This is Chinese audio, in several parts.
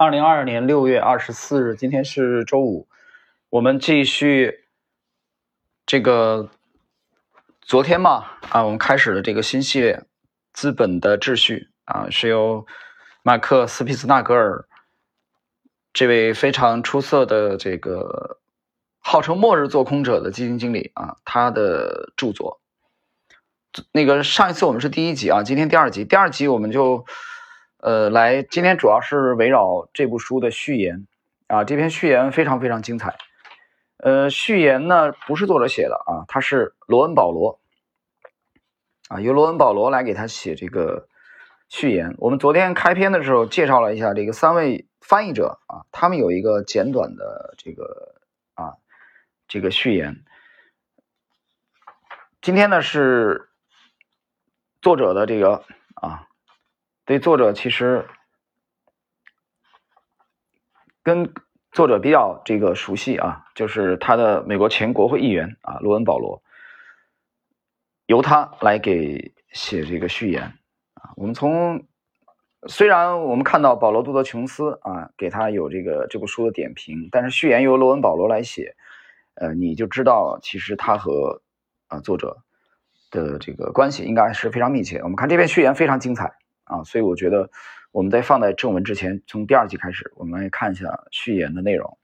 二零二二年六月二十四日，今天是周五，我们继续这个昨天嘛啊，我们开始了这个新系列《资本的秩序》啊，是由马克·斯皮茨纳格尔这位非常出色的这个号称“末日做空者”的基金经理啊，他的著作。那个上一次我们是第一集啊，今天第二集，第二集我们就。呃，来，今天主要是围绕这部书的序言啊，这篇序言非常非常精彩。呃，序言呢不是作者写的啊，他是罗恩·保罗啊，由罗恩·保罗来给他写这个序言。我们昨天开篇的时候介绍了一下这个三位翻译者啊，他们有一个简短的这个啊这个序言。今天呢是作者的这个啊。所以作者其实跟作者比较这个熟悉啊，就是他的美国前国会议员啊，罗恩·保罗，由他来给写这个序言啊。我们从虽然我们看到保罗·杜德琼斯啊给他有这个这部书的点评，但是序言由罗恩·保罗来写，呃，你就知道其实他和啊作者的这个关系应该是非常密切。我们看这篇序言非常精彩。啊，所以我觉得我们在放在正文之前，从第二集开始，我们来看一下序言的内容。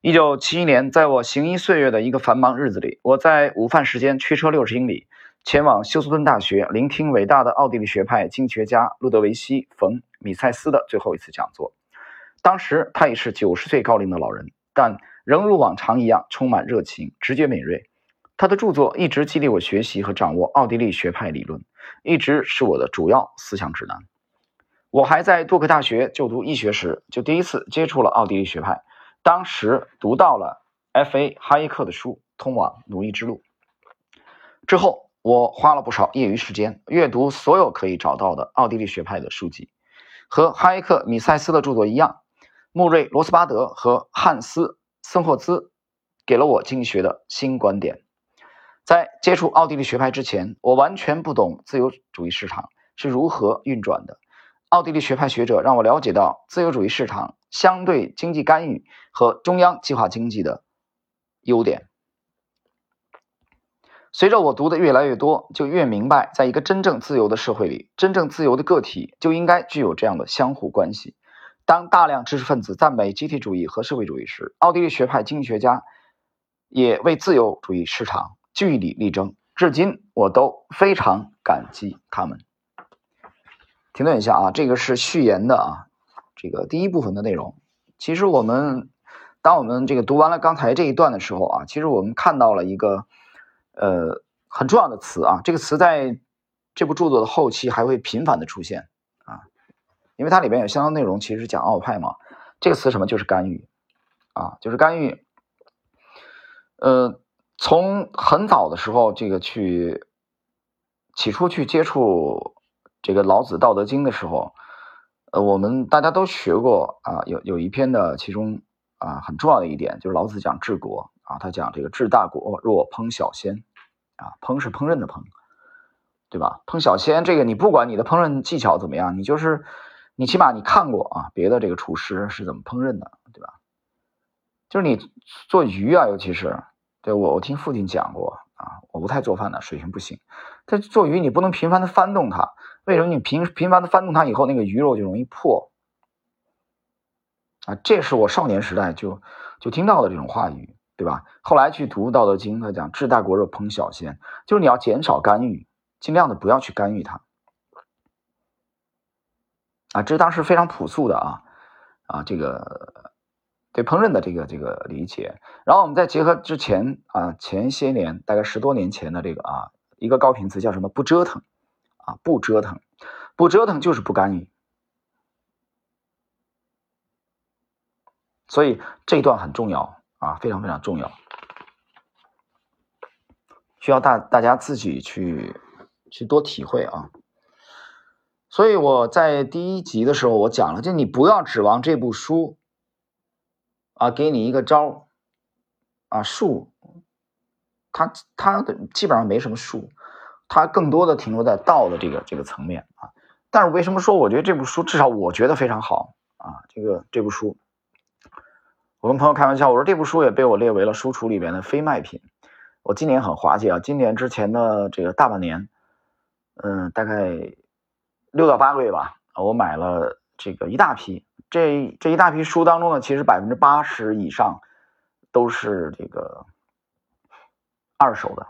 一九七一年，在我行医岁月的一个繁忙日子里，我在午饭时间驱车六十英里，前往休斯敦大学，聆听伟大的奥地利学派经济学家路德维希·冯·米塞斯的最后一次讲座。当时他已是九十岁高龄的老人，但仍如往常一样充满热情，直觉敏锐。他的著作一直激励我学习和掌握奥地利学派理论。一直是我的主要思想指南。我还在杜克大学就读医学时，就第一次接触了奥地利学派。当时读到了 F.A. 哈耶克的书《通往奴役之路》。之后，我花了不少业余时间阅读所有可以找到的奥地利学派的书籍。和哈耶克、米塞斯的著作一样，穆瑞、罗斯巴德和汉斯·森霍兹给了我经济学的新观点。在接触奥地利学派之前，我完全不懂自由主义市场是如何运转的。奥地利学派学者让我了解到自由主义市场相对经济干预和中央计划经济的优点。随着我读的越来越多，就越明白，在一个真正自由的社会里，真正自由的个体就应该具有这样的相互关系。当大量知识分子赞美集体主义和社会主义时，奥地利学派经济学家也为自由主义市场。据理力争，至今我都非常感激他们。停顿一下啊，这个是序言的啊，这个第一部分的内容。其实我们当我们这个读完了刚才这一段的时候啊，其实我们看到了一个呃很重要的词啊，这个词在这部著作的后期还会频繁的出现啊，因为它里边有相当内容，其实讲奥派嘛。这个词什么？就是干预啊，就是干预。呃。从很早的时候，这个去起初去接触这个老子《道德经》的时候，呃，我们大家都学过啊，有有一篇的其中啊很重要的一点就是老子讲治国啊，他讲这个治大国若烹小鲜啊，烹是烹饪的烹，对吧？烹小鲜这个你不管你的烹饪技巧怎么样，你就是你起码你看过啊别的这个厨师是怎么烹饪的，对吧？就是你做鱼啊，尤其是。对我，我听父亲讲过啊，我不太做饭的，水平不行。他做鱼你不能频繁的翻动它，为什么？你频频繁的翻动它以后，那个鱼肉就容易破啊。这是我少年时代就就听到的这种话语，对吧？后来去读《道德经》，他讲治大国若烹小鲜，就是你要减少干预，尽量的不要去干预它啊。这是当时非常朴素的啊啊这个。对烹饪的这个这个理解，然后我们再结合之前啊前些年大概十多年前的这个啊一个高频词叫什么？不折腾。啊不折腾。不折腾就是不干预，所以这一段很重要啊非常非常重要，需要大大家自己去去多体会啊。所以我在第一集的时候我讲了，就你不要指望这部书。啊，给你一个招啊，术，它它的基本上没什么术，它更多的停留在道的这个这个层面啊。但是为什么说我觉得这部书至少我觉得非常好啊，这个这部书，我跟朋友开玩笑，我说这部书也被我列为了书橱里边的非卖品。我今年很滑稽啊，今年之前的这个大半年，嗯，大概六到八个月吧，我买了这个一大批。这这一大批书当中呢，其实百分之八十以上都是这个二手的。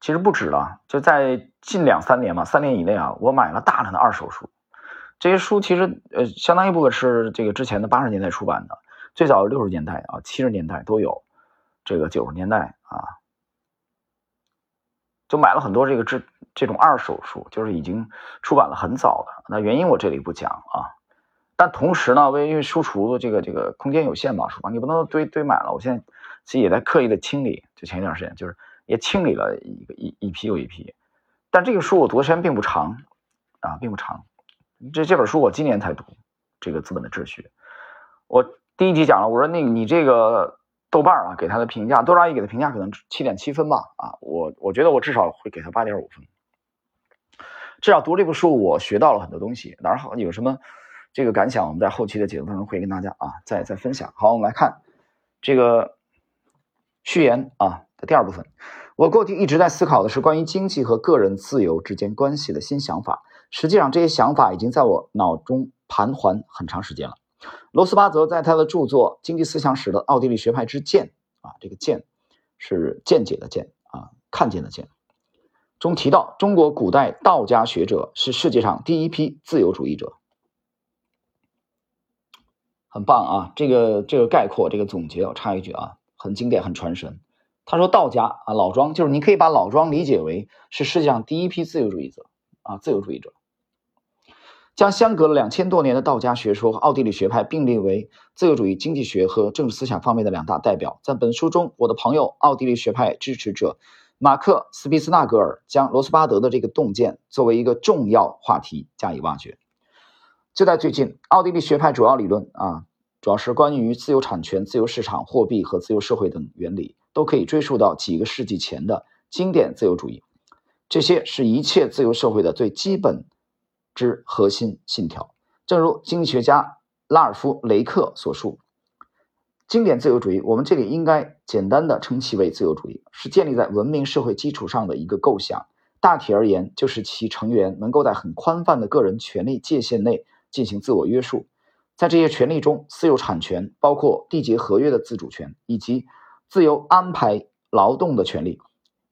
其实不止了，就在近两三年嘛，三年以内啊，我买了大量的二手书。这些书其实呃，相当一部分是这个之前的八十年代出版的，最早六十年代啊、七十年代都有，这个九十年代啊，就买了很多这个这这种二手书，就是已经出版了很早的。那原因我这里不讲啊，但同时呢，为因为书橱的这个这个空间有限嘛，书房你不能堆堆满了。我现在其实也在刻意的清理，就前一段时间就是。也清理了一个一一批又一批，但这个书我读的时间并不长啊，并不长。这这本书我今年才读，这个《资本的秩序》。我第一集讲了，我说那你这个豆瓣啊，给他的评价，多少亿给的评价可能七点七分吧啊，我我觉得我至少会给他八点五分。至少读这部书，我学到了很多东西。哪儿好，有什么这个感想，我们在后期的解读当中会跟大家啊再再分享。好，我们来看这个序言啊。的第二部分，我过去一直在思考的是关于经济和个人自由之间关系的新想法。实际上，这些想法已经在我脑中盘桓很长时间了。罗斯巴泽在他的著作《经济思想史的奥地利学派之见》啊，这个“见”是见解的“见”啊，看见的“见”中提到，中国古代道家学者是世界上第一批自由主义者。很棒啊！这个这个概括，这个总结，我插一句啊，很经典，很传神。他说：“道家啊，老庄就是你可以把老庄理解为是世界上第一批自由主义者啊，自由主义者，将相隔了两千多年的道家学说和奥地利学派并列为自由主义经济学和政治思想方面的两大代表。在本书中，我的朋友奥地利学派支持者马克·斯皮斯纳格尔将罗斯巴德的这个洞见作为一个重要话题加以挖掘。就在最近，奥地利学派主要理论啊，主要是关于自由产权、自由市场、货币和自由社会等原理。”都可以追溯到几个世纪前的经典自由主义，这些是一切自由社会的最基本之核心信条。正如经济学家拉尔夫·雷克所述，经典自由主义，我们这里应该简单的称其为自由主义，是建立在文明社会基础上的一个构想。大体而言，就是其成员能够在很宽泛的个人权利界限内进行自我约束。在这些权利中，私有产权包括缔结合约的自主权，以及自由安排劳动的权利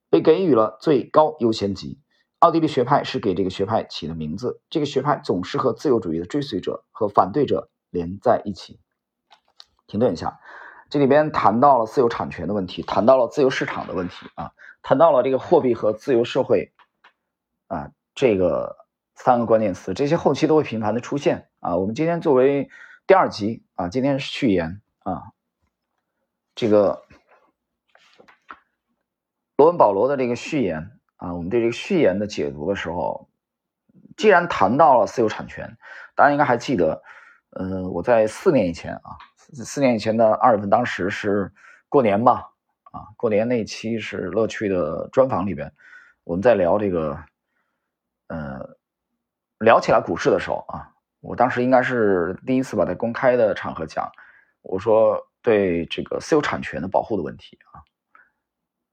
被给予了最高优先级。奥地利学派是给这个学派起的名字。这个学派总是和自由主义的追随者和反对者连在一起。停顿一下，这里边谈到了私有产权的问题，谈到了自由市场的问题啊，谈到了这个货币和自由社会啊，这个三个关键词，这些后期都会频繁的出现啊。我们今天作为第二集啊，今天是序言啊，这个。罗文保罗的这个序言啊，我们对这个序言的解读的时候，既然谈到了私有产权，大家应该还记得，呃，我在四年以前啊，四年以前的二月份，当时是过年吧，啊，过年那期是乐趣的专访里边，我们在聊这个，呃，聊起来股市的时候啊，我当时应该是第一次把在公开的场合讲，我说对这个私有产权的保护的问题啊。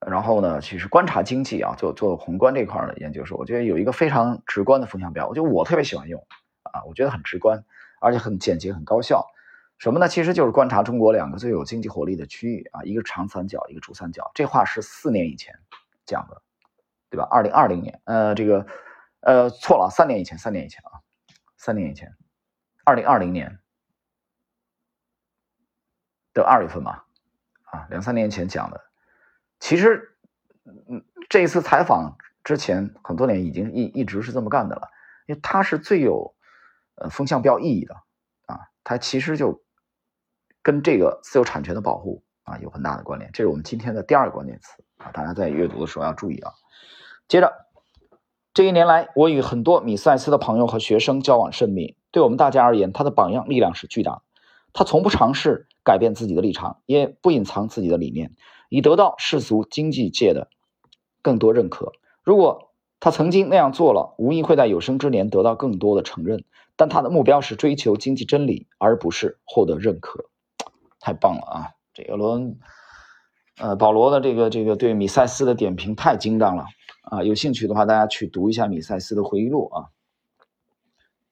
然后呢，其实观察经济啊，做做宏观这块的研究时候，我觉得有一个非常直观的风向标，我觉得我特别喜欢用啊，我觉得很直观，而且很简洁、很高效。什么呢？其实就是观察中国两个最有经济活力的区域啊，一个长三角，一个珠三角。这话是四年以前讲的，对吧？二零二零年，呃，这个，呃，错了，三年以前，三年以前啊，三年以前，二零二零年的二月份嘛，啊，两三年前讲的。其实，嗯，这一次采访之前很多年已经一一直是这么干的了，因为它是最有呃风向标意义的啊，它其实就跟这个私有产权的保护啊有很大的关联，这是我们今天的第二个关键词啊，大家在阅读的时候要注意啊。接着，这一年来，我与很多米塞斯的朋友和学生交往甚密，对我们大家而言，他的榜样力量是巨大的。他从不尝试改变自己的立场，也不隐藏自己的理念。以得到世俗经济界的更多认可。如果他曾经那样做了，无疑会在有生之年得到更多的承认。但他的目标是追求经济真理，而不是获得认可。太棒了啊！这个罗恩，呃，保罗的这个这个对米塞斯的点评太精当了啊！有兴趣的话，大家去读一下米塞斯的回忆录啊，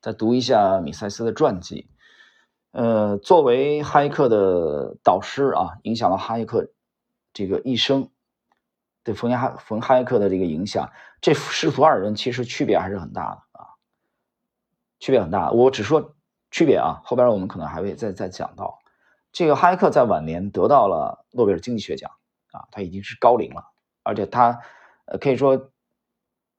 再读一下米塞斯的传记。呃，作为哈耶克的导师啊，影响了哈耶克这个一生，对冯哈冯哈耶克的这个影响，这师徒二人其实区别还是很大的啊，区别很大。我只说区别啊，后边我们可能还会再再讲到。这个哈耶克在晚年得到了诺贝尔经济学奖啊，他已经是高龄了，而且他可以说。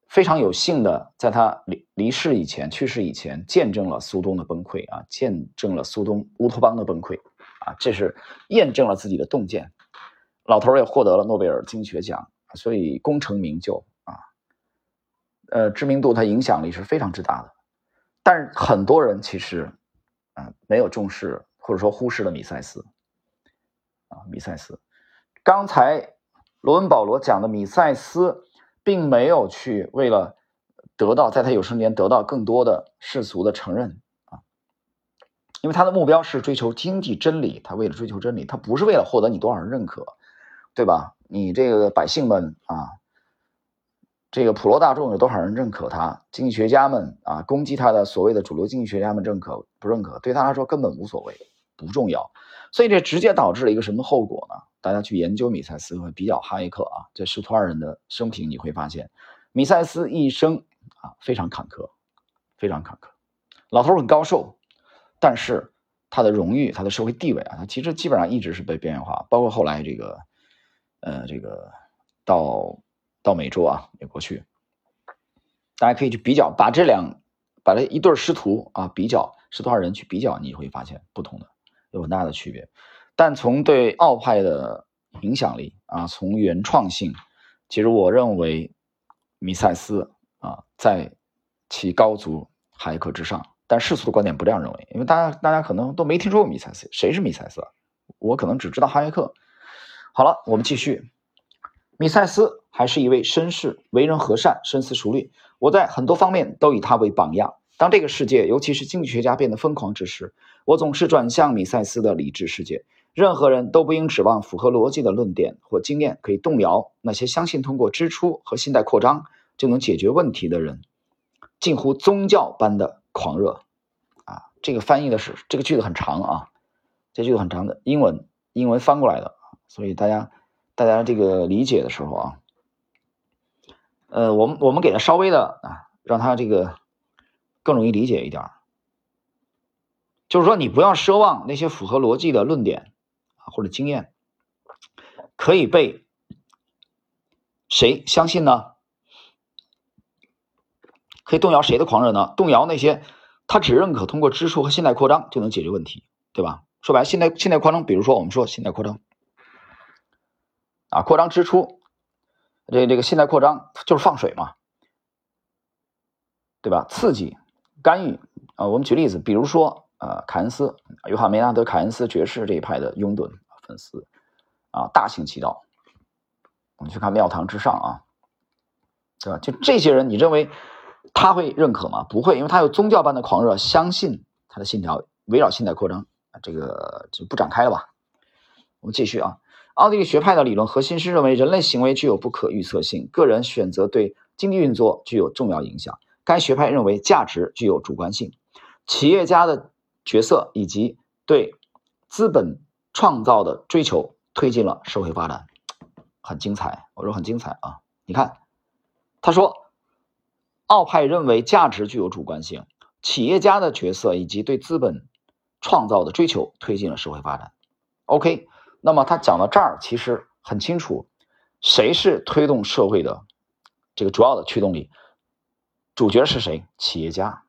非常有幸的，在他离离世以前、去世以前，见证了苏东的崩溃啊，见证了苏东乌托邦的崩溃啊，这是验证了自己的洞见。老头也获得了诺贝尔经济学奖，所以功成名就啊，呃，知名度、他影响力是非常之大的。但是很多人其实啊没有重视或者说忽视了米塞斯啊，米塞斯。刚才罗恩保罗讲的米塞斯。并没有去为了得到在他有生年得到更多的世俗的承认啊，因为他的目标是追求经济真理，他为了追求真理，他不是为了获得你多少人认可，对吧？你这个百姓们啊，这个普罗大众有多少人认可他？经济学家们啊，攻击他的所谓的主流经济学家们认可不认可？对他来说根本无所谓，不重要。所以这直接导致了一个什么后果呢？大家去研究米塞斯和比较哈耶克啊，这师徒二人的生平，你会发现，米塞斯一生啊非常坎坷，非常坎坷。老头很高寿，但是他的荣誉、他的社会地位啊，他其实基本上一直是被边缘化。包括后来这个，呃，这个到到美洲啊，美国去，大家可以去比较，把这两把这一对师徒啊比较，师徒二人去比较，你会发现不同的有很大的区别。但从对奥派的影响力啊，从原创性，其实我认为米塞斯啊在其高足哈耶克之上。但世俗的观点不这样认为，因为大家大家可能都没听说过米塞斯，谁是米塞斯？我可能只知道哈耶克。好了，我们继续。米塞斯还是一位绅士，为人和善，深思熟虑。我在很多方面都以他为榜样。当这个世界，尤其是经济学家变得疯狂之时，我总是转向米塞斯的理智世界。任何人都不应指望符合逻辑的论点或经验可以动摇那些相信通过支出和信贷扩张就能解决问题的人，近乎宗教般的狂热。啊，这个翻译的是这个句子很长啊，这句子很长的英文，英文翻过来的，所以大家大家这个理解的时候啊，呃，我们我们给他稍微的啊，让他这个更容易理解一点就是说你不要奢望那些符合逻辑的论点。啊或者经验可以被谁相信呢？可以动摇谁的狂热呢？动摇那些他只认可通过支出和信贷扩张就能解决问题，对吧？说白了，信贷信贷扩张，比如说我们说信贷扩张啊，扩张支出，这这个信贷扩张就是放水嘛，对吧？刺激、干预啊，我们举例子，比如说呃，凯恩斯，约翰梅纳德·凯恩斯爵士这一派的拥趸。粉丝啊，大行其道。我们去看庙堂之上啊，对吧？就这些人，你认为他会认可吗？不会，因为他有宗教般的狂热，相信他的信条围绕信贷扩张，这个就不展开了吧。我们继续啊，奥地利学派的理论核心是认为人类行为具有不可预测性，个人选择对经济运作具有重要影响。该学派认为价值具有主观性，企业家的角色以及对资本。创造的追求推进了社会发展，很精彩。我说很精彩啊！你看，他说，奥派认为价值具有主观性，企业家的角色以及对资本创造的追求推进了社会发展。OK，那么他讲到这儿，其实很清楚，谁是推动社会的这个主要的驱动力？主角是谁？企业家，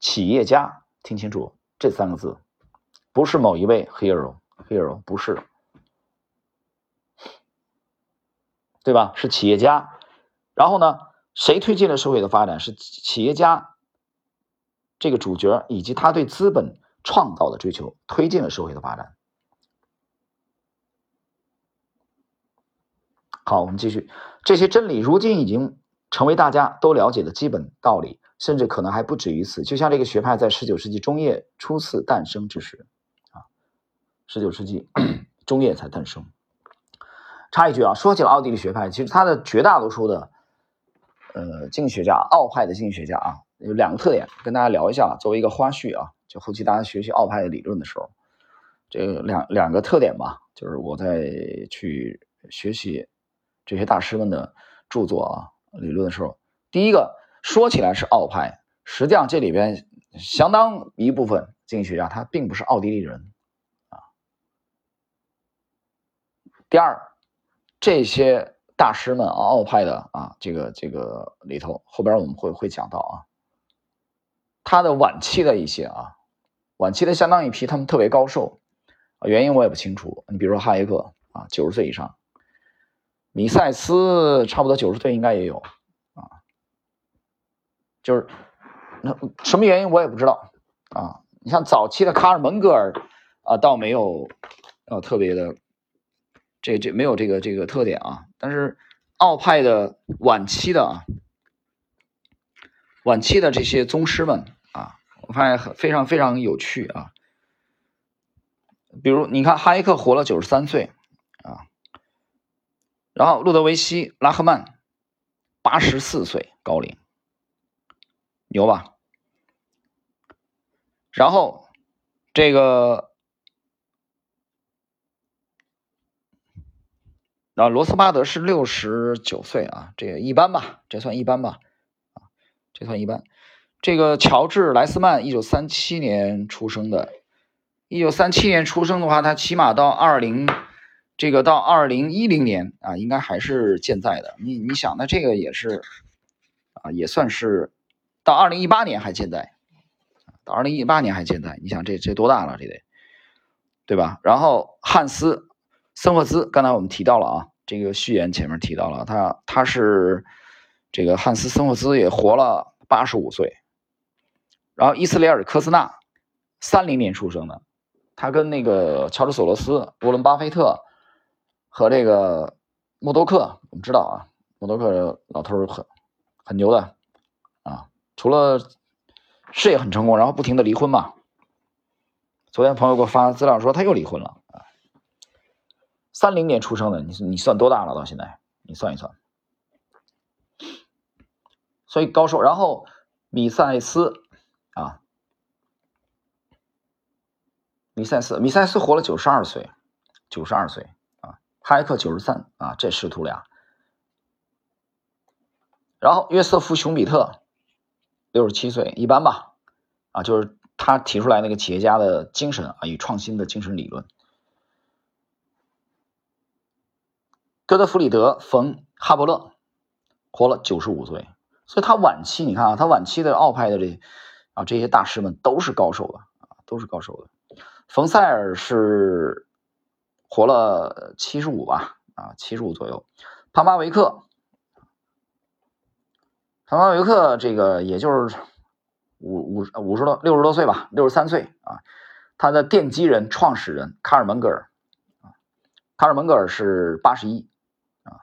企业家，听清楚这三个字，不是某一位 hero。hero 不是，对吧？是企业家。然后呢，谁推进了社会的发展？是企业家这个主角，以及他对资本创造的追求，推进了社会的发展。好，我们继续。这些真理如今已经成为大家都了解的基本道理，甚至可能还不止于此。就像这个学派在十九世纪中叶初次诞生之时，啊，十九世纪 中叶才诞生。插一句啊，说起了奥地利学派，其实它的绝大多数的，呃，经济学家，奥派的经济学家啊，有两个特点，跟大家聊一下，作为一个花絮啊，就后期大家学习奥派的理论的时候，这两两个特点吧，就是我在去学习这些大师们的著作啊。理论的时候，第一个说起来是奥派，实际上这里边相当一部分经济学家他并不是奥地利人啊。第二，这些大师们啊，奥派的啊，这个这个里头后边我们会会讲到啊，他的晚期的一些啊，晚期的相当一批，他们特别高寿，原因我也不清楚。你比如说哈耶克啊，九十岁以上。米塞斯差不多九十岁应该也有啊，就是那什么原因我也不知道啊。你像早期的卡尔蒙格尔啊，倒没有啊特别的这这没有这个这个特点啊。但是奥派的晚期的啊，晚期的这些宗师们啊，我发现非常非常有趣啊。比如你看哈耶克活了九十三岁。然后，路德维希·拉赫曼，八十四岁高龄，牛吧？然后，这个啊，罗斯巴德是六十九岁啊，这个一般吧？这算一般吧？啊，这算一般。这个乔治·莱斯曼，一九三七年出生的，一九三七年出生的话，他起码到二零。这个到二零一零年啊，应该还是健在的。你你想，那这个也是啊，也算是到二零一八年还健在，到二零一八年还健在。你想这这多大了？这得对吧？然后汉斯·森霍兹，刚才我们提到了啊，这个序言前面提到了他，他是这个汉斯·森霍兹也活了八十五岁。然后伊斯雷尔·科斯纳，三零年出生的，他跟那个乔治·索罗斯、沃伦·巴菲特。和这个默多克，我们知道啊，默多克老头很很牛的啊，除了事业很成功，然后不停的离婚嘛。昨天朋友给我发资料说他又离婚了啊。三零年出生的，你你算多大了？到现在你算一算。所以高寿，然后米塞斯啊，米塞斯，米塞斯活了九十二岁，九十二岁。哈耶克九十三啊，这师徒俩。然后约瑟夫·熊彼特六十七岁，一般吧，啊，就是他提出来那个企业家的精神啊与创新的精神理论。戈德弗里德·冯·哈伯勒活了九十五岁，所以他晚期你看啊，他晚期的奥派的这啊这些大师们都是高寿的啊，都是高寿的。冯塞尔是。活了七十五吧，啊，七十五左右。庞巴维克，庞巴维克这个也就是五五五十多六十多岁吧，六十三岁啊。他的奠基人、创始人卡尔蒙格尔啊，卡尔蒙格尔是八十一啊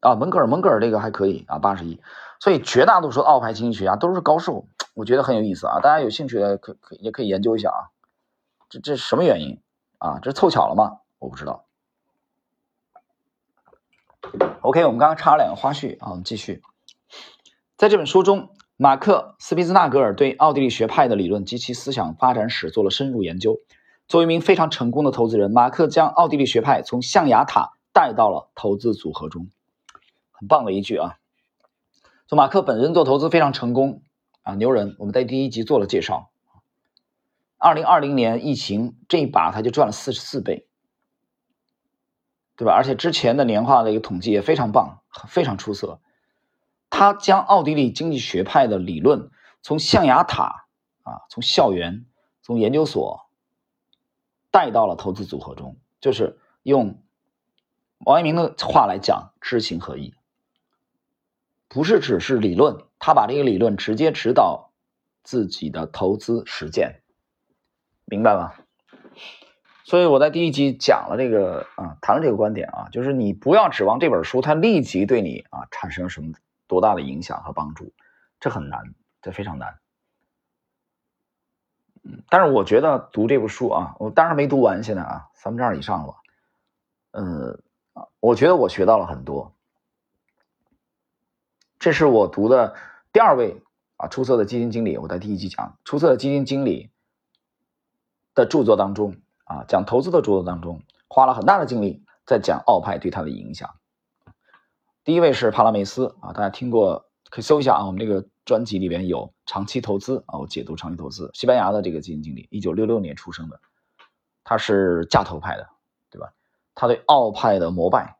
啊，蒙格尔蒙格尔这个还可以啊，八十一。所以绝大多数奥派经济学家都是高寿，我觉得很有意思啊。大家有兴趣的可可也可以研究一下啊。这这什么原因啊？这凑巧了吗？我不知道。OK，我们刚刚插了两个花絮啊，我们继续。在这本书中，马克·斯皮兹纳格尔对奥地利学派的理论及其思想发展史做了深入研究。作为一名非常成功的投资人，马克将奥地利学派从象牙塔带到了投资组合中。很棒的一句啊！就马克本人做投资非常成功啊，牛人。我们在第一集做了介绍。二零二零年疫情这一把，他就赚了四十四倍。对吧？而且之前的年化的一个统计也非常棒，非常出色。他将奥地利经济学派的理论从象牙塔啊，从校园、从研究所带到了投资组合中，就是用王阳明的话来讲，知行合一，不是只是理论，他把这个理论直接指导自己的投资实践，明白吗？所以我在第一集讲了这个啊，谈了这个观点啊，就是你不要指望这本书它立即对你啊产生什么多大的影响和帮助？这很难，这非常难。嗯，但是我觉得读这部书啊，我当然没读完，现在啊三分之二以上了。嗯，我觉得我学到了很多。这是我读的第二位啊出色的基金经理，我在第一集讲出色的基金经理的著作当中啊，讲投资的著作当中，花了很大的精力在讲奥派对他的影响。第一位是帕拉梅斯啊，大家听过可以搜一下啊，我们这个专辑里边有长期投资啊，我解读长期投资，西班牙的这个基金经理，一九六六年出生的，他是价投派的，对吧？他对奥派的膜拜，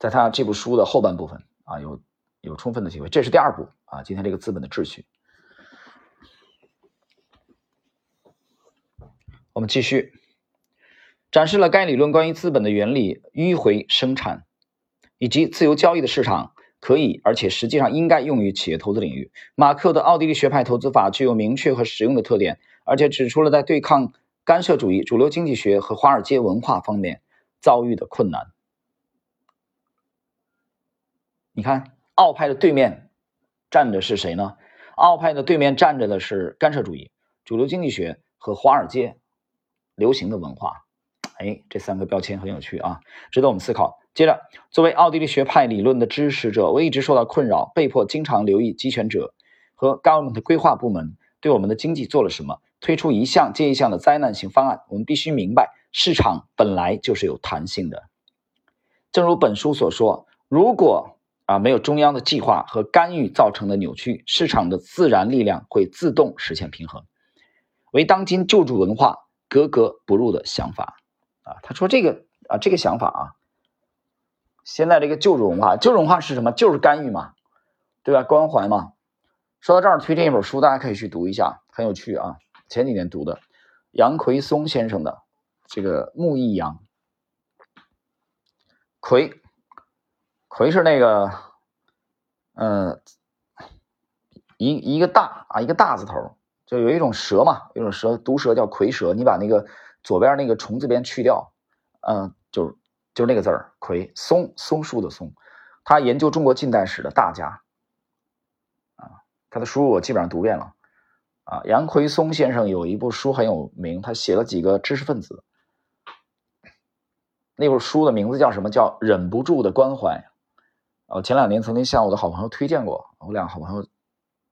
在他这部书的后半部分啊，有有充分的体会。这是第二部啊，今天这个资本的秩序，我们继续展示了该理论关于资本的原理：迂回生产。以及自由交易的市场可以，而且实际上应该用于企业投资领域。马克的奥地利学派投资法具有明确和实用的特点，而且指出了在对抗干涉主义、主流经济学和华尔街文化方面遭遇的困难。你看，奥派的对面站着是谁呢？奥派的对面站着的是干涉主义、主流经济学和华尔街流行的文化。哎，这三个标签很有趣啊，值得我们思考。接着，作为奥地利学派理论的支持者，我一直受到困扰，被迫经常留意集权者和 government 规划部门对我们的经济做了什么，推出一项接一项的灾难性方案。我们必须明白，市场本来就是有弹性的。正如本书所说，如果啊没有中央的计划和干预造成的扭曲，市场的自然力量会自动实现平衡，为当今救助文化格格不入的想法啊。他说这个啊这个想法啊。现在这个救助文化，救助文化是什么？就是干预嘛，对吧？关怀嘛。说到这儿，推荐一本书，大家可以去读一下，很有趣啊。前几年读的，杨奎松先生的这个《木易阳》。奎，奎是那个，嗯，一一个大啊，一个大字头，就有一种蛇嘛，有一种蛇，毒蛇叫蝰蛇。你把那个左边那个虫字边去掉，嗯，就。就是那个字儿，葵松松树的松，他研究中国近代史的大家，啊，他的书我基本上读遍了，啊，杨奎松先生有一部书很有名，他写了几个知识分子，那部书的名字叫什么？叫忍不住的关怀，呃，前两年曾经向我的好朋友推荐过，我两个好朋友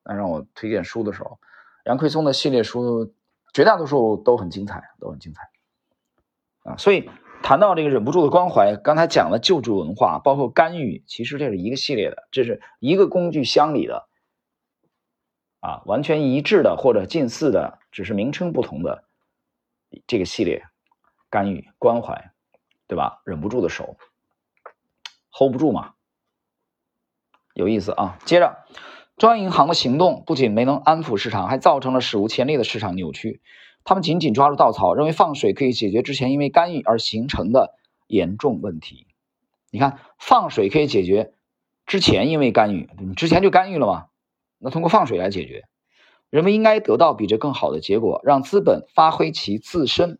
让我推荐书的时候，杨奎松的系列书绝大多数都很精彩，都很精彩，啊，所以。谈到这个忍不住的关怀，刚才讲了救助文化，包括干预，其实这是一个系列的，这是一个工具箱里的，啊，完全一致的或者近似的，只是名称不同的这个系列，干预关怀，对吧？忍不住的手，hold 不住嘛，有意思啊。接着，中央银行的行动不仅没能安抚市场，还造成了史无前例的市场扭曲。他们紧紧抓住稻草，认为放水可以解决之前因为干预而形成的严重问题。你看，放水可以解决之前因为干预，你之前就干预了吗？那通过放水来解决，人们应该得到比这更好的结果，让资本发挥其自身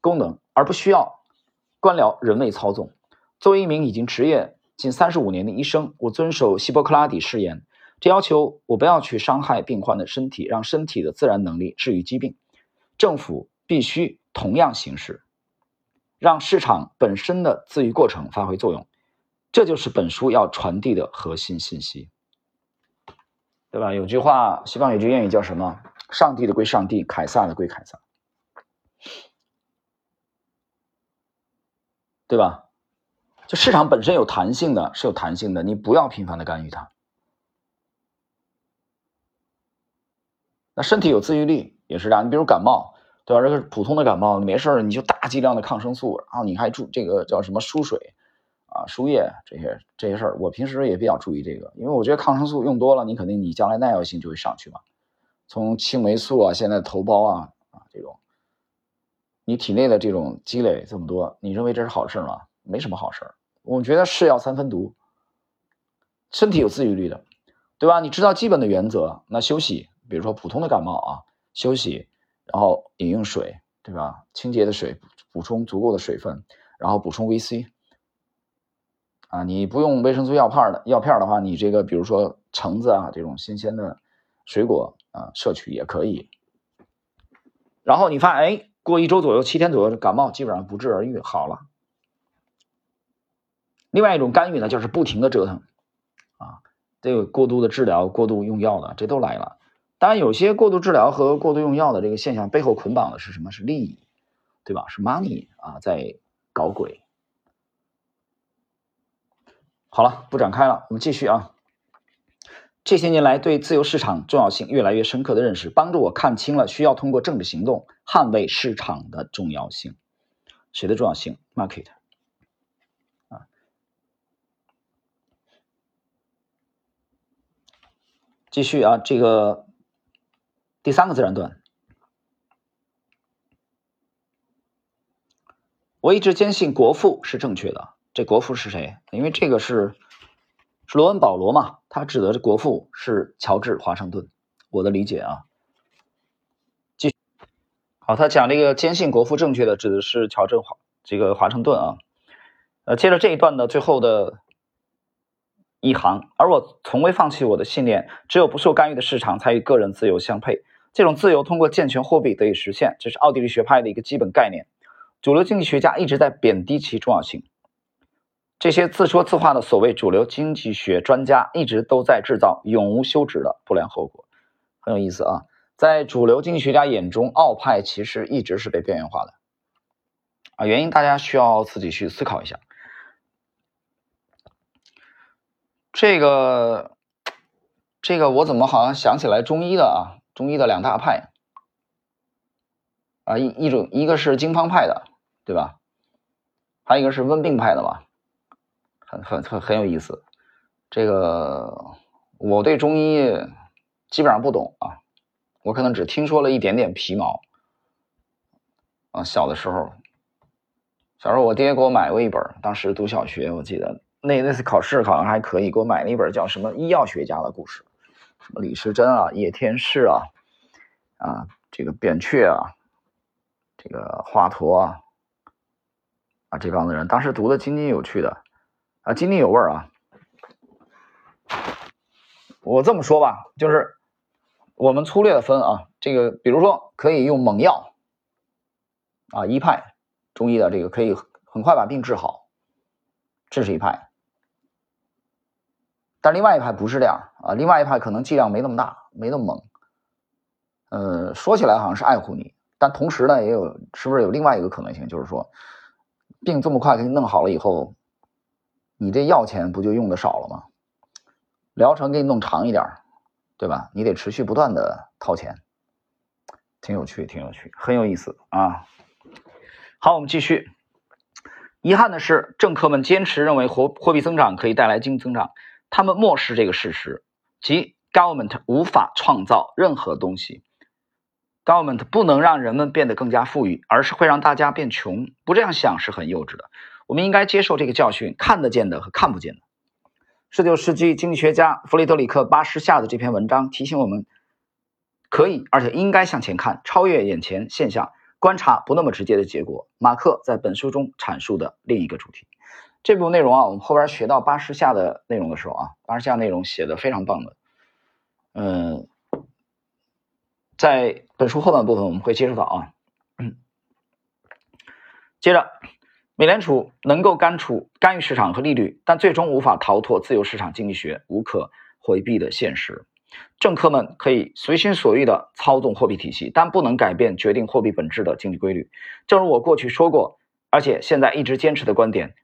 功能，而不需要官僚人为操纵。作为一名已经职业近三十五年的医生，我遵守希波克拉底誓言，这要求我不要去伤害病患的身体，让身体的自然能力治愈疾病。政府必须同样行事，让市场本身的自愈过程发挥作用，这就是本书要传递的核心信息，对吧？有句话，西方有句谚语叫什么？“上帝的归上帝，凯撒的归凯撒”，对吧？就市场本身有弹性的，是有弹性的，你不要频繁的干预它。那身体有自愈力。也是这样，你比如感冒，对吧？这个普通的感冒，没事你就大剂量的抗生素，然后你还注这个叫什么输水啊、输液这些这些事儿。我平时也比较注意这个，因为我觉得抗生素用多了，你肯定你将来耐药性就会上去嘛。从青霉素啊，现在头孢啊啊这种，你体内的这种积累这么多，你认为这是好事吗？没什么好事。我觉得是药三分毒，身体有自愈力的，对吧？你知道基本的原则，那休息，比如说普通的感冒啊。休息，然后饮用水，对吧？清洁的水，补充足够的水分，然后补充维 C。啊，你不用维生素药片的药片的话，你这个比如说橙子啊这种新鲜的水果啊摄取也可以。然后你发现，哎，过一周左右，七天左右，感冒基本上不治而愈，好了。另外一种干预呢，就是不停的折腾，啊，这个过度的治疗、过度用药的，这都来了。当然，有些过度治疗和过度用药的这个现象背后捆绑的是什么？是利益，对吧？是 money 啊，在搞鬼。好了，不展开了，我们继续啊。这些年来，对自由市场重要性越来越深刻的认识，帮助我看清了需要通过政治行动捍卫市场的重要性。谁的重要性？Market 啊。继续啊，这个第三个自然段，我一直坚信国父是正确的。这国父是谁？因为这个是是罗恩·保罗嘛，他指的这国父是乔治·华盛顿。我的理解啊，继好，他讲这个坚信国父正确的指的是乔治华这个华盛顿啊。呃，接着这一段的最后的一行，而我从未放弃我的信念，只有不受干预的市场才与个人自由相配。这种自由通过健全货币得以实现，这是奥地利学派的一个基本概念。主流经济学家一直在贬低其重要性。这些自说自话的所谓主流经济学专家，一直都在制造永无休止的不良后果，很有意思啊！在主流经济学家眼中，奥派其实一直是被边缘化的啊。原因大家需要自己去思考一下。这个，这个我怎么好像想起来中医的啊？中医的两大派啊，一一种一个是经方派的，对吧？还有一个是温病派的吧？很很很很有意思，这个我对中医基本上不懂啊，我可能只听说了一点点皮毛啊。小的时候，小时候我爹给我买过一本，当时读小学，我记得那那次考试好像还可以，给我买了一本叫什么医药学家的故事，什么李时珍啊、叶天士啊、啊这个扁鹊啊、这个华佗啊啊这帮子人，当时读的津津有趣的。啊，津津有味啊！我这么说吧，就是我们粗略的分啊，这个比如说可以用猛药啊，一派中医的这个可以很快把病治好，这是一派。但另外一派不是这样啊，另外一派可能剂量没那么大，没那么猛。呃，说起来好像是爱护你，但同时呢，也有是不是有另外一个可能性，就是说病这么快给你弄好了以后。你这药钱不就用的少了吗？疗程给你弄长一点，对吧？你得持续不断的掏钱，挺有趣，挺有趣，很有意思啊。好，我们继续。遗憾的是，政客们坚持认为货货币增长可以带来经济增长，他们漠视这个事实，即 government 无法创造任何东西，government 不能让人们变得更加富裕，而是会让大家变穷。不这样想是很幼稚的。我们应该接受这个教训，看得见的和看不见的。十九世纪经济学家弗雷德里克·巴什下的这篇文章提醒我们，可以而且应该向前看，超越眼前现象，观察不那么直接的结果。马克在本书中阐述的另一个主题，这部分内容啊，我们后边学到巴什下的内容的时候啊，巴什下内容写的非常棒的。嗯，在本书后半部分我们会接触到啊，接着。美联储能够干除干预市场和利率，但最终无法逃脱自由市场经济学无可回避的现实。政客们可以随心所欲地操纵货币体系，但不能改变决定货币本质的经济规律。正如我过去说过，而且现在一直坚持的观点：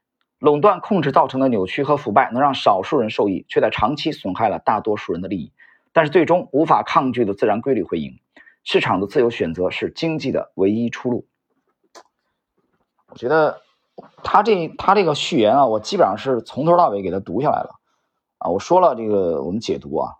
垄断控制造成的扭曲和腐败能让少数人受益，却在长期损害了大多数人的利益。但是，最终无法抗拒的自然规律会赢。市场的自由选择是经济的唯一出路。我觉得。他这他这个序言啊，我基本上是从头到尾给他读下来了啊。我说了这个我们解读啊，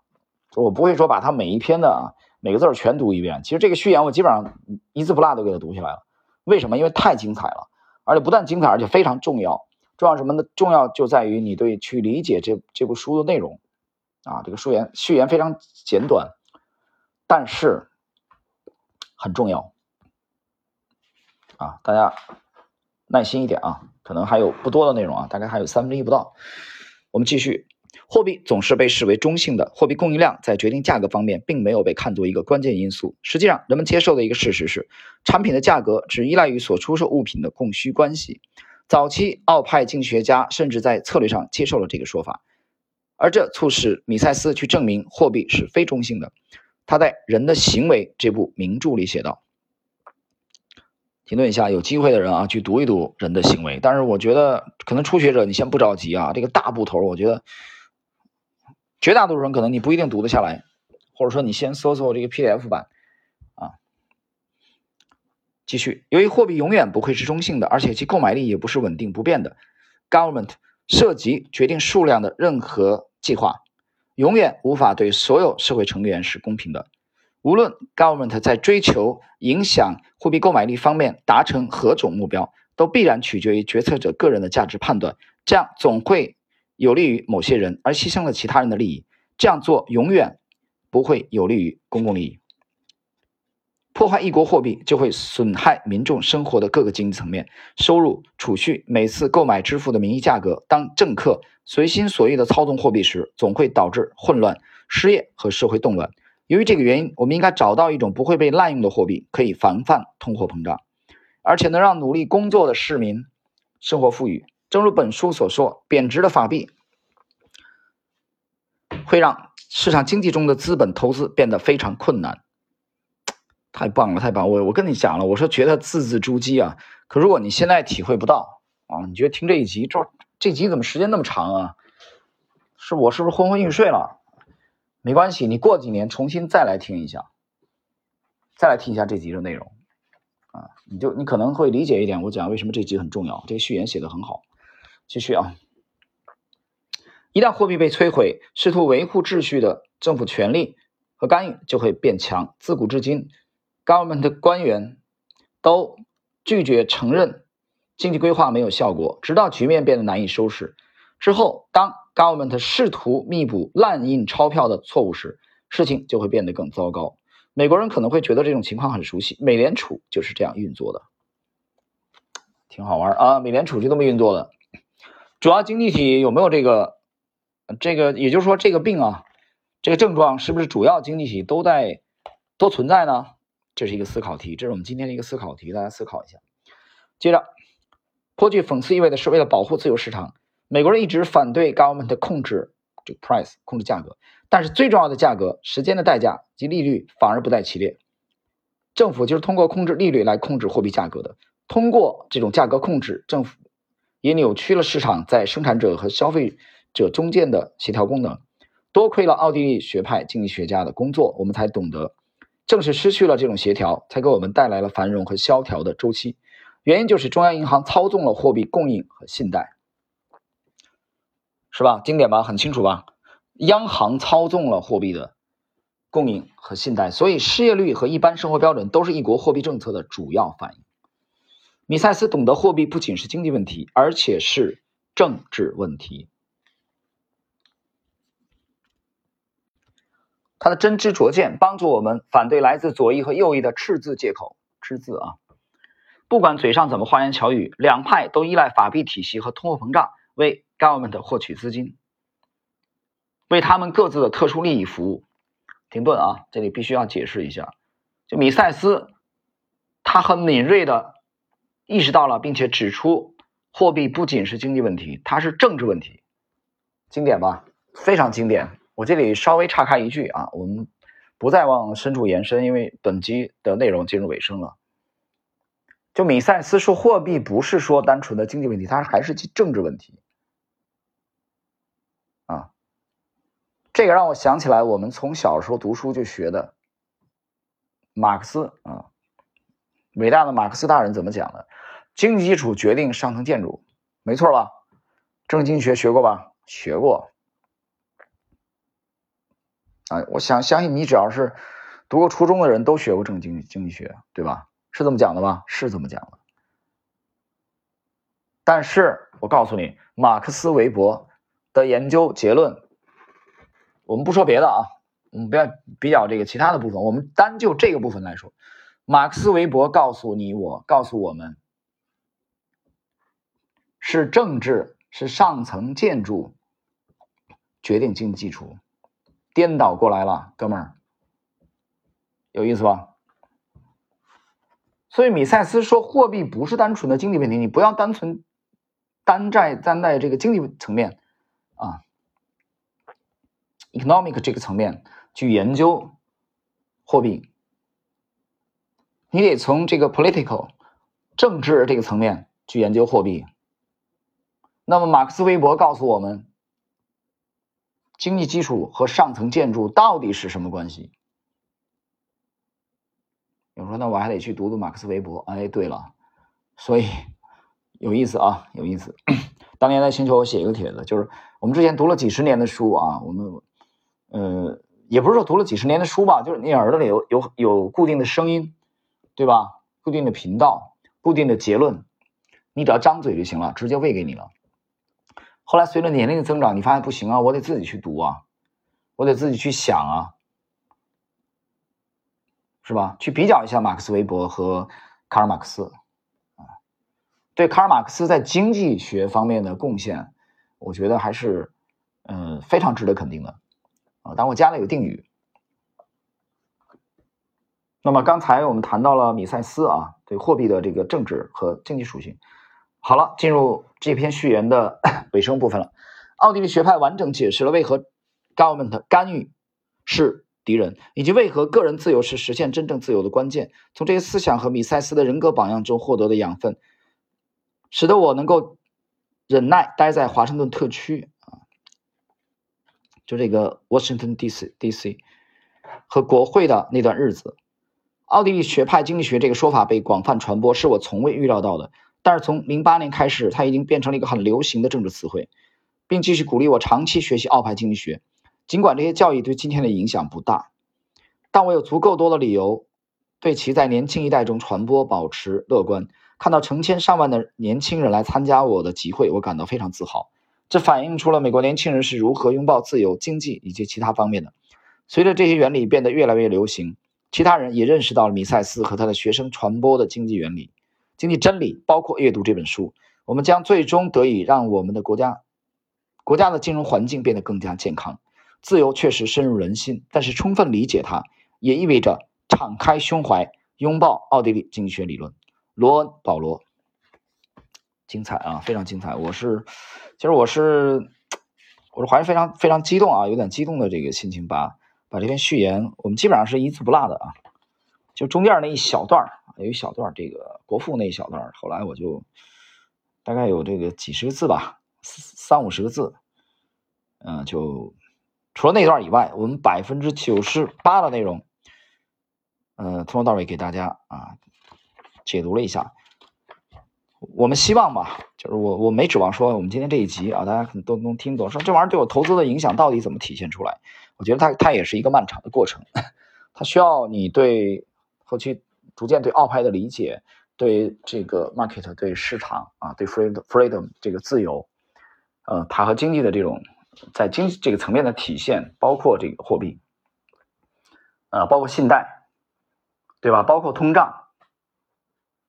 我不会说把他每一篇的啊每个字全读一遍。其实这个序言我基本上一字不落都给他读下来了。为什么？因为太精彩了，而且不但精彩，而且非常重要。重要什么呢？重要就在于你对去理解这这部书的内容啊。这个序言序言非常简短，但是很重要啊，大家。耐心一点啊，可能还有不多的内容啊，大概还有三分之一不到。我们继续，货币总是被视为中性的，货币供应量在决定价格方面并没有被看作一个关键因素。实际上，人们接受的一个事实是，产品的价格只依赖于所出售物品的供需关系。早期奥派经济学家甚至在策略上接受了这个说法，而这促使米塞斯去证明货币是非中性的。他在《人的行为》这部名著里写道。停顿一下，有机会的人啊，去读一读《人的行为》。但是我觉得，可能初学者你先不着急啊。这个大部头，我觉得绝大多数人可能你不一定读得下来，或者说你先搜搜这个 PDF 版。继续，由于货币永远不会是中性的，而且其购买力也不是稳定不变的，Government 涉及决定数量的任何计划，永远无法对所有社会成员是公平的。无论 government 在追求影响货币购买力方面达成何种目标，都必然取决于决策者个人的价值判断。这样总会有利于某些人，而牺牲了其他人的利益。这样做永远不会有利于公共利益。破坏一国货币，就会损害民众生活的各个经济层面：收入、储蓄、每次购买支付的名义价格。当政客随心所欲地操纵货币时，总会导致混乱、失业和社会动乱。由于这个原因，我们应该找到一种不会被滥用的货币，可以防范通货膨胀，而且能让努力工作的市民生活富裕。正如本书所说，贬值的法币会让市场经济中的资本投资变得非常困难。太棒了，太棒！我我跟你讲了，我说觉得字字珠玑啊。可如果你现在体会不到啊，你觉得听这一集这这集怎么时间那么长啊？是我是不是昏昏欲睡了？没关系，你过几年重新再来听一下，再来听一下这集的内容，啊，你就你可能会理解一点。我讲为什么这集很重要，这序言写的很好。继续啊，一旦货币被摧毁，试图维护秩序的政府权力和干预就会变强。自古至今，government 的官员都拒绝承认经济规划没有效果，直到局面变得难以收拾之后，当 Government 试图弥补滥印钞票的错误时，事情就会变得更糟糕。美国人可能会觉得这种情况很熟悉，美联储就是这样运作的，挺好玩啊！美联储就这么运作的。主要经济体有没有这个？这个也就是说，这个病啊，这个症状是不是主要经济体都在都存在呢？这是一个思考题，这是我们今天的一个思考题，大家思考一下。接着，颇具讽刺意味的是，为了保护自由市场。美国人一直反对 government 控制这个 price 控制价格，但是最重要的价格、时间的代价及利率反而不在其列。政府就是通过控制利率来控制货币价格的。通过这种价格控制，政府也扭曲了市场在生产者和消费者中间的协调功能。多亏了奥地利学派经济学家的工作，我们才懂得，正是失去了这种协调，才给我们带来了繁荣和萧条的周期。原因就是中央银行操纵了货币供应和信贷。是吧？经典吧？很清楚吧？央行操纵了货币的供应和信贷，所以失业率和一般生活标准都是一国货币政策的主要反应。米塞斯懂得货币不仅是经济问题，而且是政治问题。他的真知灼见帮助我们反对来自左翼和右翼的赤字借口。赤字啊，不管嘴上怎么花言巧语，两派都依赖法币体系和通货膨胀为。Government 获取资金，为他们各自的特殊利益服务。停顿啊，这里必须要解释一下。就米塞斯，他很敏锐的意识到了，并且指出，货币不仅是经济问题，它是政治问题。经典吧？非常经典。我这里稍微岔开一句啊，我们不再往深处延伸，因为本集的内容进入尾声了。就米塞斯说，货币不是说单纯的经济问题，它还是政治问题啊。这个让我想起来，我们从小时候读书就学的马克思啊，伟大的马克思大人怎么讲的？经济基础决定上层建筑，没错吧？政经学学过吧？学过我想相信你，只要是读过初中的人都学过政经经济学，对吧？是这么讲的吗？是这么讲的。但是我告诉你，马克思韦伯的研究结论。我们不说别的啊，我们不要比较这个其他的部分，我们单就这个部分来说，马克思韦伯告诉你，我告诉我们，是政治，是上层建筑决定经济基础，颠倒过来了，哥们儿，有意思吧？所以米塞斯说，货币不是单纯的经济问题，你不要单纯单在单在这个经济层面啊，economic 这个层面去研究货币，你得从这个 political 政治这个层面去研究货币。那么，马克思韦伯告诉我们，经济基础和上层建筑到底是什么关系？有人说，那我还得去读读马克思韦伯。哎，对了，所以有意思啊，有意思。当年在星球我写一个帖子，就是我们之前读了几十年的书啊，我们呃，也不是说读了几十年的书吧，就是你耳朵里有有有固定的声音，对吧？固定的频道，固定的结论，你只要张嘴就行了，直接喂给你了。后来随着年龄的增长，你发现不行啊，我得自己去读啊，我得自己去想啊，是吧？去比较一下马克思韦伯和卡尔马克思啊，对卡尔马克思在经济学方面的贡献，我觉得还是嗯非常值得肯定的啊。但我加了一个定语。那么刚才我们谈到了米塞斯啊，对货币的这个政治和经济属性。好了，进入这篇序言的 尾声部分了。奥地利学派完整解释了为何 government 干预是敌人，以及为何个人自由是实现真正自由的关键。从这些思想和米塞斯的人格榜样中获得的养分，使得我能够忍耐待在华盛顿特区啊，就这个 Washington D.C. D.C. 和国会的那段日子。奥地利学派经济学这个说法被广泛传播，是我从未预料到的。但是从零八年开始，它已经变成了一个很流行的政治词汇，并继续鼓励我长期学习奥派经济学。尽管这些教义对今天的影响不大，但我有足够多的理由对其在年轻一代中传播保持乐观。看到成千上万的年轻人来参加我的集会，我感到非常自豪。这反映出了美国年轻人是如何拥抱自由、经济以及其他方面的。随着这些原理变得越来越流行，其他人也认识到了米塞斯和他的学生传播的经济原理。经济真理包括阅读这本书，我们将最终得以让我们的国家国家的金融环境变得更加健康。自由确实深入人心，但是充分理解它也意味着敞开胸怀，拥抱奥地利经济学理论。罗恩·保罗，精彩啊，非常精彩！我是，其实我是，我是怀着非常非常激动啊，有点激动的这个心情，把把这篇序言，我们基本上是一字不落的啊，就中间那一小段儿。有一小段这个国父那一小段后来我就大概有这个几十个字吧，三五十个字，嗯，就除了那段以外，我们百分之九十八的内容，呃，从头到尾给大家啊解读了一下。我们希望吧，就是我我没指望说我们今天这一集啊，大家可能都能听懂，说这玩意儿对我投资的影响到底怎么体现出来？我觉得它它也是一个漫长的过程，它需要你对后期。逐渐对奥派的理解，对这个 market，对市场啊，对 freedom freedom 这个自由，呃，它和经济的这种在经济这个层面的体现，包括这个货币，啊，包括信贷，对吧？包括通胀，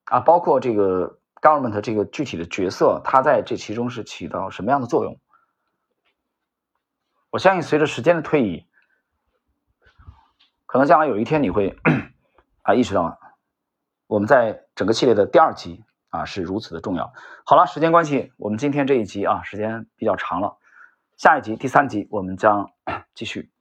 啊，包括这个 government 这个具体的角色，它在这其中是起到什么样的作用？我相信随着时间的推移，可能将来有一天你会 啊意识到。我们在整个系列的第二集啊是如此的重要。好了，时间关系，我们今天这一集啊时间比较长了，下一集第三集我们将 继续。